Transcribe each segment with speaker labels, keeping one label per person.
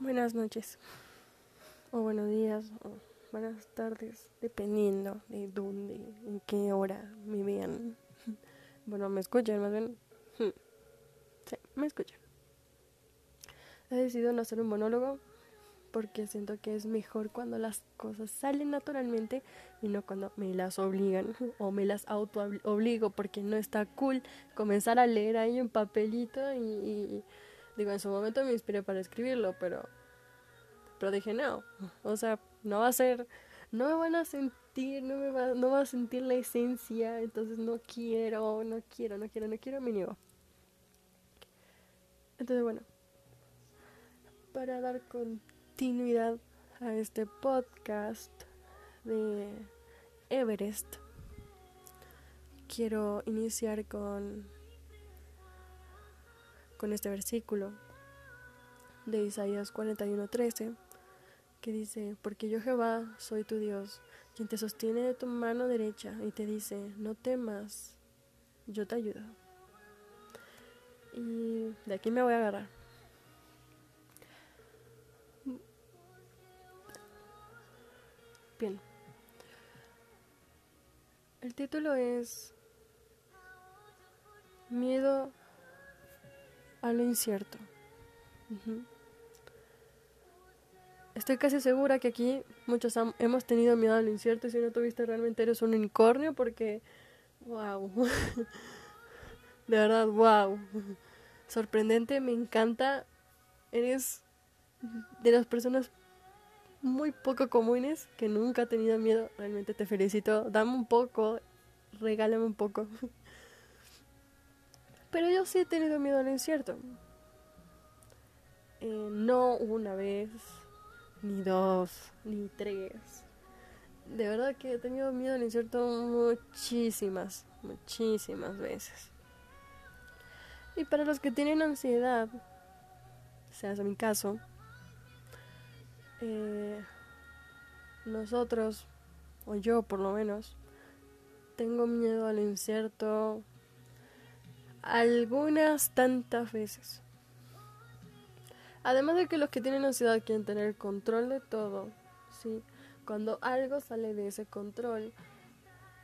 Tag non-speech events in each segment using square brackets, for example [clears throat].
Speaker 1: Buenas noches, o buenos días, o buenas tardes, dependiendo de dónde, en qué hora me vean. [laughs] Bueno, me escuchan más bien. [laughs] Sí, me escuchan. He decidido no hacer un monólogo porque siento que es mejor cuando las cosas salen naturalmente y no cuando me las obligan [laughs] o me las auto obligo porque no está cool comenzar a leer ahí un papelito y, y digo en su momento me inspiré para escribirlo pero pero dije no o sea no va a ser no me van a sentir no me va no va a sentir la esencia entonces no quiero no quiero no quiero no quiero me niego entonces bueno para dar con continuidad a este podcast de Everest, quiero iniciar con, con este versículo de Isaías 41:13 que dice, porque yo Jehová soy tu Dios, quien te sostiene de tu mano derecha y te dice, no temas, yo te ayudo. Y de aquí me voy a agarrar. Bien. El título es Miedo a lo incierto. Estoy casi segura que aquí muchos hemos tenido miedo a lo incierto si no tuviste realmente eres un unicornio porque, wow, [laughs] de verdad, wow, sorprendente, me encanta, eres de las personas muy poco comunes que nunca he tenido miedo. Realmente te felicito. Dame un poco, regálame un poco. [laughs] Pero yo sí he tenido miedo a lo incierto. Eh, no una vez, ni dos, ni tres. De verdad que he tenido miedo al incierto muchísimas, muchísimas veces. Y para los que tienen ansiedad, sea mi caso, eh, nosotros, o yo por lo menos, tengo miedo al incierto algunas tantas veces. Además de que los que tienen ansiedad quieren tener control de todo, ¿sí? Cuando algo sale de ese control,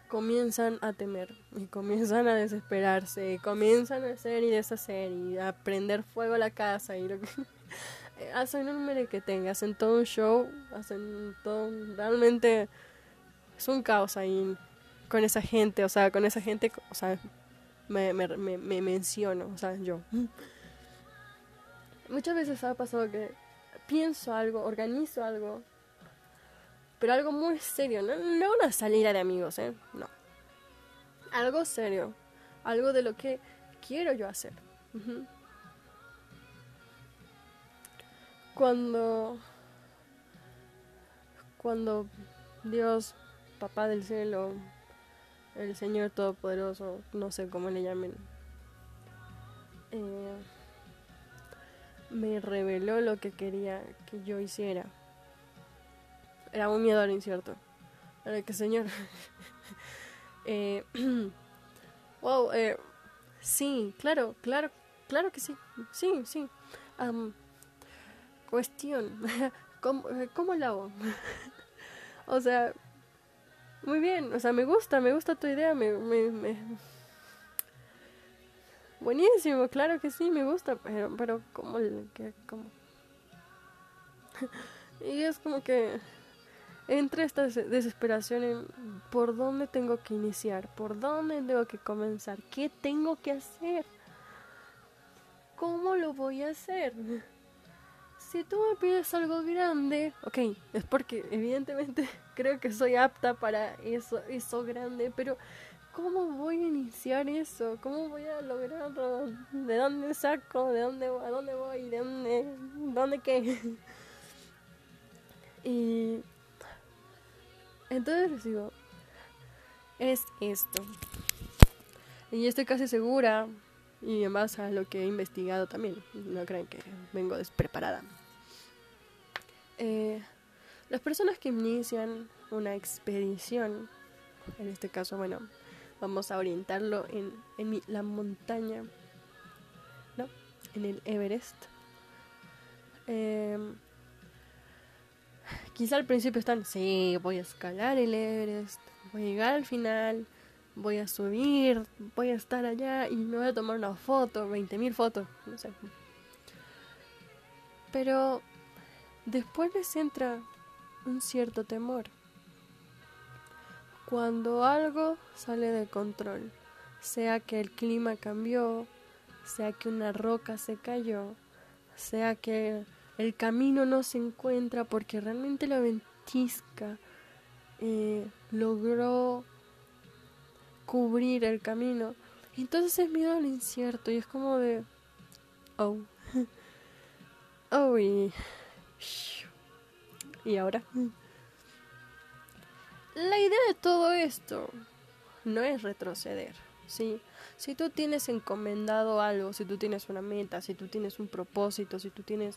Speaker 1: comienzan a temer y comienzan a desesperarse y comienzan a hacer y deshacer y a prender fuego a la casa y lo que [laughs] hacen un tenga hacen todo un show, hacen todo, realmente es un caos ahí con esa gente, o sea, con esa gente, o sea, me, me, me, menciono, o sea, yo. Muchas veces ha pasado que pienso algo, organizo algo, pero algo muy serio, no, no una salida de amigos, ¿eh? No. Algo serio, algo de lo que quiero yo hacer cuando cuando Dios, papá del cielo, el Señor Todopoderoso, no sé cómo le llamen, eh, me reveló lo que quería que yo hiciera. Era un miedo al incierto. Era que, Señor, [laughs] eh, [clears throat] wow, eh, sí, claro, claro, claro que sí, sí, sí cuestión. [laughs] ¿Cómo, ¿Cómo lo hago? [laughs] o sea, muy bien, o sea, me gusta, me gusta tu idea, me, me, Buenísimo, claro que sí, me gusta, pero, pero ¿cómo? Cómo? [laughs] y es como que entra esta desesperación en por dónde tengo que iniciar, por dónde tengo que comenzar, qué tengo que hacer, cómo lo voy a hacer si tú me pides algo grande, ok, es porque evidentemente [laughs] creo que soy apta para eso, eso grande, pero ¿cómo voy a iniciar eso? ¿Cómo voy a lograrlo? ¿De dónde saco? ¿De dónde a dónde voy? ¿De dónde dónde qué? [laughs] y entonces digo, es esto. Y estoy casi segura, y en base a lo que he investigado también, no crean que vengo despreparada. Eh, las personas que inician una expedición, en este caso, bueno, vamos a orientarlo en, en la montaña, ¿no? En el Everest. Em, quizá al principio están, sí, voy a escalar el Everest, voy a llegar al final, voy a subir, voy a estar allá y me voy a tomar una foto, 20.000 fotos, no sé. Pero después les entra un cierto temor. Cuando algo sale de control, sea que el clima cambió, sea que una roca se cayó, sea que el camino no se encuentra porque realmente la ventisca eh, logró cubrir el camino. Entonces es miedo al incierto y es como de... Oh. [laughs] oh y... ¿Y ahora? La idea de todo esto no es retroceder, ¿sí? Si tú tienes encomendado algo, si tú tienes una meta, si tú tienes un propósito, si tú tienes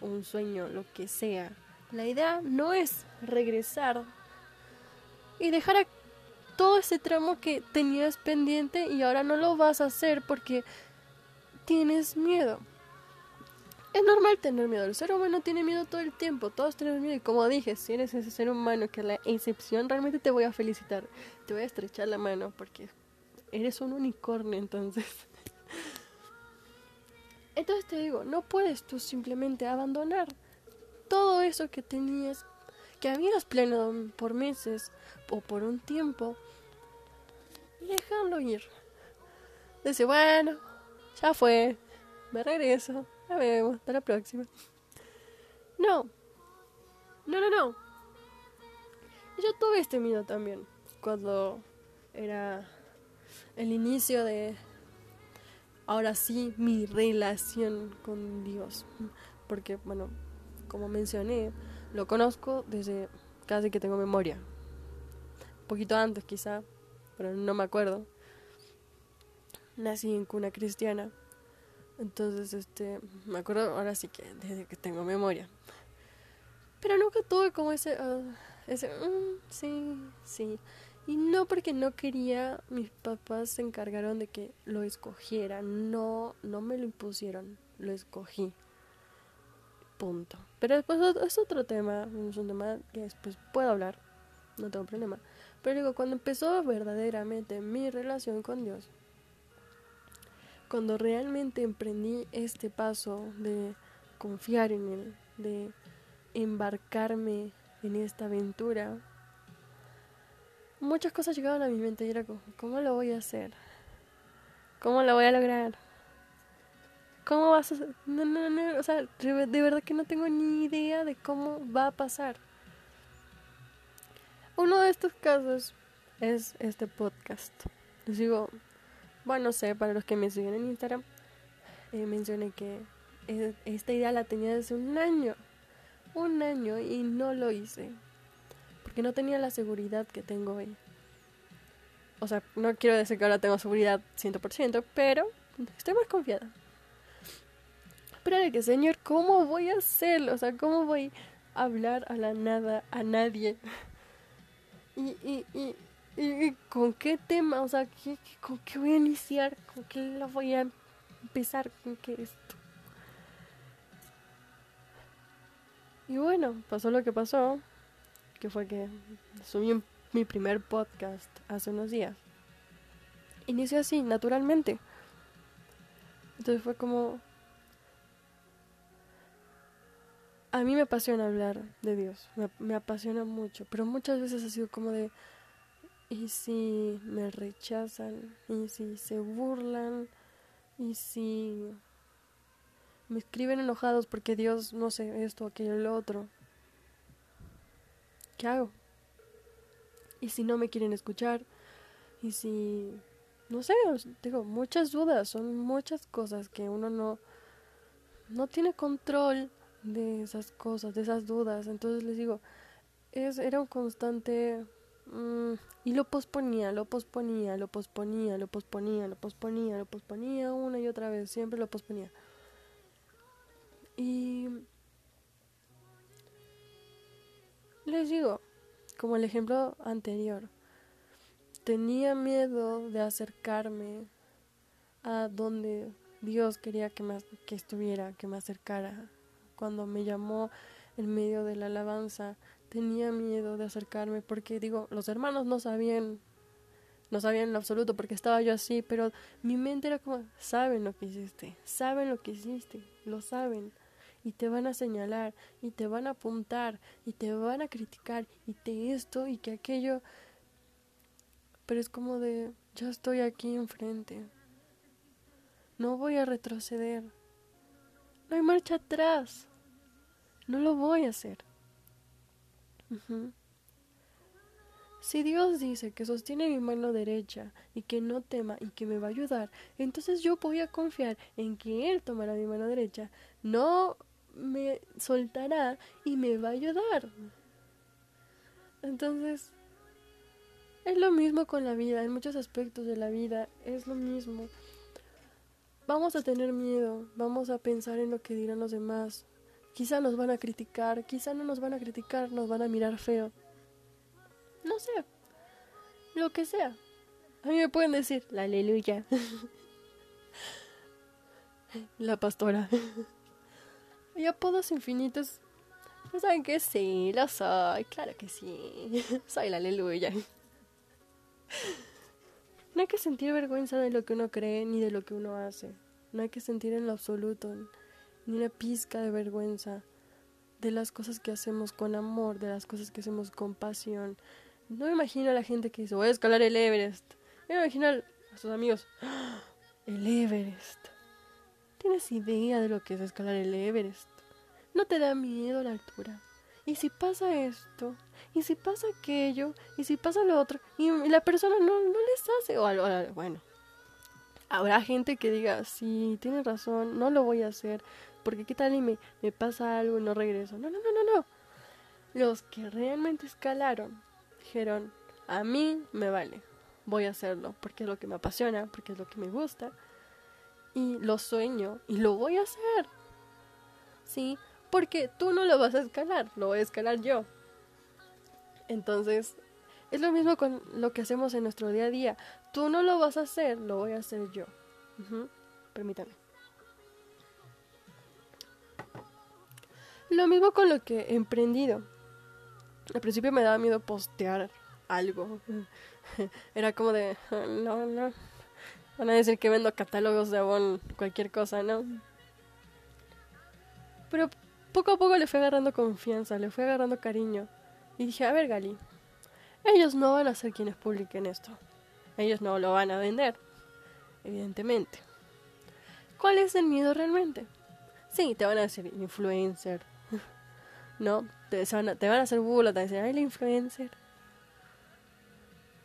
Speaker 1: un sueño, lo que sea, la idea no es regresar y dejar a todo ese tramo que tenías pendiente y ahora no lo vas a hacer porque tienes miedo. Es normal tener miedo. El ser humano tiene miedo todo el tiempo. Todos tenemos miedo. Y como dije, si eres ese ser humano que es la excepción, realmente te voy a felicitar. Te voy a estrechar la mano porque eres un unicornio entonces. [laughs] Entonces te digo, no puedes tú simplemente abandonar todo eso que tenías, que habías planeado por meses o por un tiempo y dejarlo ir. Dice, bueno, ya fue, me regreso nos vemos, hasta la próxima. No. No, no, no. Yo tuve este miedo también. Cuando era el inicio de. Ahora sí, mi relación con Dios. Porque, bueno, como mencioné, lo conozco desde casi que tengo memoria. Un poquito antes, quizá, pero no me acuerdo. Nací en cuna cristiana. Entonces, este, me acuerdo ahora sí que desde que tengo memoria. Pero nunca tuve como ese, ah, ese, mm, sí, sí. Y no porque no quería, mis papás se encargaron de que lo escogiera. No, no me lo impusieron, lo escogí. Punto. Pero después es otro tema, es un tema que después puedo hablar, no tengo problema. Pero digo, cuando empezó verdaderamente mi relación con Dios, cuando realmente emprendí este paso de confiar en Él, de embarcarme en esta aventura, muchas cosas llegaban a mi mente y era como, ¿cómo lo voy a hacer? ¿Cómo lo voy a lograr? ¿Cómo vas a? No, no, no, o sea, de verdad que no tengo ni idea de cómo va a pasar. Uno de estos casos es este podcast. Les digo, bueno, no sé, para los que me siguen en Instagram, eh, mencioné que esta idea la tenía desde un año. Un año y no lo hice. Porque no tenía la seguridad que tengo hoy. O sea, no quiero decir que ahora tengo seguridad 100%, pero estoy más confiada. Pero de que, Señor, ¿cómo voy a hacerlo? O sea, ¿cómo voy a hablar a la nada, a nadie? [laughs] Y, y, y, ¿Y con qué tema? O sea, ¿qué, con qué voy a iniciar? ¿Con qué lo voy a empezar? ¿Con qué esto? Y bueno, pasó lo que pasó, que fue que subí mi primer podcast hace unos días. Inició así, naturalmente. Entonces fue como... A mí me apasiona hablar de Dios, me apasiona mucho, pero muchas veces ha sido como de y si me rechazan, y si se burlan, y si me escriben enojados porque Dios no sé esto, aquello, lo otro. ¿Qué hago? Y si no me quieren escuchar, y si no sé, digo, muchas dudas, son muchas cosas que uno no no tiene control de esas cosas, de esas dudas. Entonces les digo, es era un constante y lo posponía, lo posponía, lo posponía, lo posponía, lo posponía, lo posponía una y otra vez, siempre lo posponía. Y les digo, como el ejemplo anterior, tenía miedo de acercarme a donde Dios quería que, me, que estuviera, que me acercara cuando me llamó en medio de la alabanza, tenía miedo de acercarme porque digo, los hermanos no sabían, no sabían en absoluto porque estaba yo así, pero mi mente era como, saben lo que hiciste, saben lo que hiciste, lo saben y te van a señalar y te van a apuntar y te van a criticar y te esto y que aquello. Pero es como de, ya estoy aquí enfrente. No voy a retroceder. No hay marcha atrás. No lo voy a hacer. Si Dios dice que sostiene mi mano derecha y que no tema y que me va a ayudar, entonces yo voy a confiar en que Él tomará mi mano derecha, no me soltará y me va a ayudar. Entonces, es lo mismo con la vida, en muchos aspectos de la vida es lo mismo. Vamos a tener miedo, vamos a pensar en lo que dirán los demás. Quizá nos van a criticar, quizá no nos van a criticar, nos van a mirar feo. No sé, lo que sea. A mí me pueden decir, la aleluya. [laughs] la pastora. [laughs] Y apodos infinitos. ¿Saben que sí? Lo soy, claro que sí. [laughs] soy la aleluya. No hay que sentir vergüenza de lo que uno cree ni de lo que uno hace. No hay que sentir en lo absoluto ni una pizca de vergüenza de las cosas que hacemos con amor, de las cosas que hacemos con pasión. No me imagino a la gente que dice voy a escalar el Everest. me imagino a sus amigos, ¡Ah! el Everest. ¿Tienes idea de lo que es escalar el Everest? ¿No te da miedo la altura? ¿Y si pasa esto? ¿Y si pasa aquello? ¿Y si pasa lo otro? Y la persona no, no les hace. O, bueno, habrá gente que diga, sí, tienes razón, no lo voy a hacer. Porque qué tal y me, pasa algo y no regreso. No, no, no, no, no. Los que realmente escalaron dijeron, a mí me vale. Voy a hacerlo porque es lo que me apasiona, porque es lo que me gusta y lo sueño y lo voy a hacer. ¿Sí? Porque tú no lo vas a escalar, lo voy a escalar yo. Entonces, es lo mismo con lo que hacemos en nuestro día a día. Tú no lo vas a hacer, lo voy a hacer yo. Permítame. Lo mismo con lo que he emprendido. Al principio me daba miedo postear algo. [laughs] Era como de, no, no, Van a decir que vendo catálogos de Avon, cualquier cosa, ¿no? Pero poco a poco le fue agarrando confianza, le fue agarrando cariño. Y dije, a ver, Gali, ellos no van a ser quienes publiquen esto. Ellos no lo van a vender, evidentemente. ¿Cuál es el miedo realmente? Sí, te van a decir influencer. No, te van a, te van a hacer burla, te van a ay, la influencer.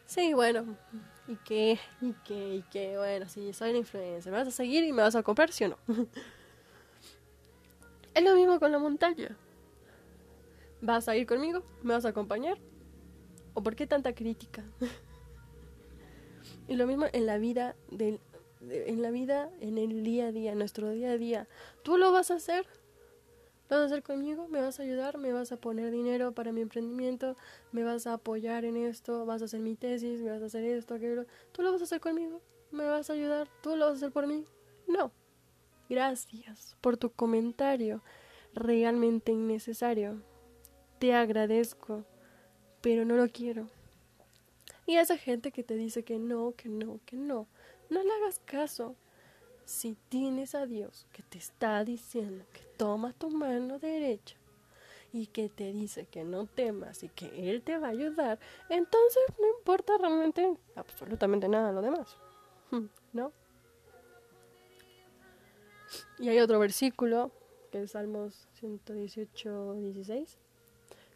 Speaker 1: Sí, bueno, y qué, y qué, y qué, bueno, si soy la influencer, ¿me vas a seguir y me vas a comprar, sí o no? [laughs] es lo mismo con la montaña. ¿Vas a ir conmigo? ¿Me vas a acompañar? ¿O por qué tanta crítica? [laughs] y lo mismo en la vida del, en la vida, en el día a día, en nuestro día a día. ¿Tú lo vas a hacer? Vas a hacer conmigo? ¿Me vas a ayudar? ¿Me vas a poner dinero para mi emprendimiento? ¿Me vas a apoyar en esto? ¿Vas a hacer mi tesis? ¿Me vas a hacer esto, aquello? ¿Tú lo vas a hacer conmigo? ¿Me vas a ayudar? ¿Tú lo vas a hacer por mí? No. Gracias por tu comentario realmente innecesario. Te agradezco, pero no lo quiero. Y a esa gente que te dice que no, que no, que no, no le hagas caso. Si tienes a Dios que te está diciendo que toma tu mano derecha y que te dice que no temas y que Él te va a ayudar, entonces no importa realmente absolutamente nada lo demás. [laughs] ¿No? Y hay otro versículo, que es Salmos 118, 16,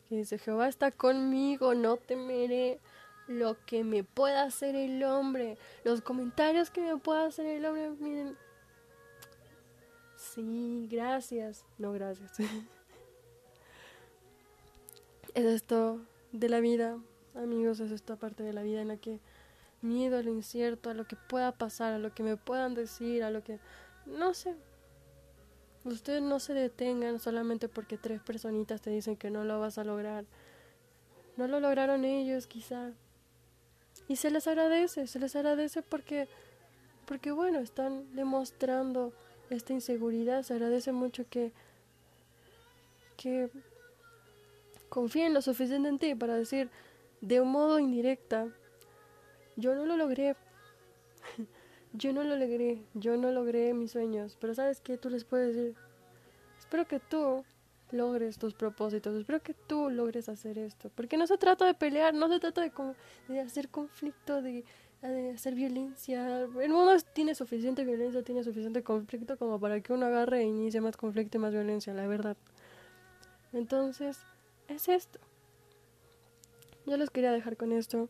Speaker 1: que dice, Jehová está conmigo, no temeré lo que me pueda hacer el hombre, los comentarios que me pueda hacer el hombre, miren, sí, gracias, no gracias. [laughs] es esto de la vida, amigos, es esta parte de la vida en la que miedo a lo incierto, a lo que pueda pasar, a lo que me puedan decir, a lo que, no sé. Ustedes no se detengan solamente porque tres personitas te dicen que no lo vas a lograr. No lo lograron ellos, quizá. Y se les agradece, se les agradece porque, porque bueno, están demostrando esta inseguridad. Se agradece mucho que, que confíen lo suficiente en ti para decir de un modo indirecta, yo no lo logré, [laughs] yo no lo logré, yo no logré mis sueños, pero sabes que tú les puedes decir, espero que tú logres tus propósitos, espero que tú logres hacer esto, porque no se trata de pelear, no se trata de, de hacer conflicto, de, de hacer violencia, el mundo tiene suficiente violencia, tiene suficiente conflicto como para que uno agarre e inicie más conflicto y más violencia, la verdad. Entonces, es esto. Yo les quería dejar con esto.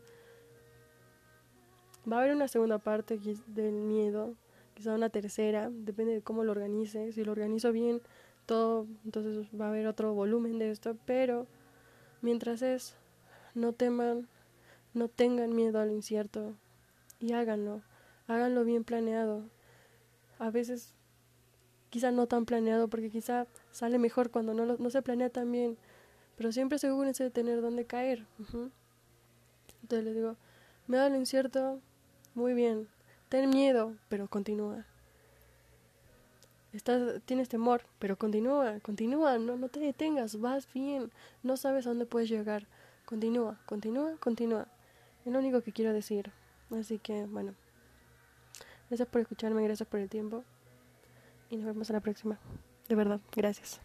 Speaker 1: Va a haber una segunda parte del miedo, quizá una tercera, depende de cómo lo organice. Si lo organizo bien, todo, entonces va a haber otro volumen de esto, pero mientras es, no teman, no tengan miedo al incierto y háganlo, háganlo bien planeado. A veces quizá no tan planeado porque quizá sale mejor cuando no, no se planea tan bien, pero siempre asegúrense de tener dónde caer. Entonces les digo, me da lo incierto, muy bien, ten miedo, pero continúa. Estás, tienes temor, pero continúa, continúa, no, no te detengas, vas bien, no sabes a dónde puedes llegar. Continúa, continúa, continúa. Es lo único que quiero decir. Así que, bueno, gracias por escucharme, gracias por el tiempo y nos vemos a la próxima. De verdad, gracias.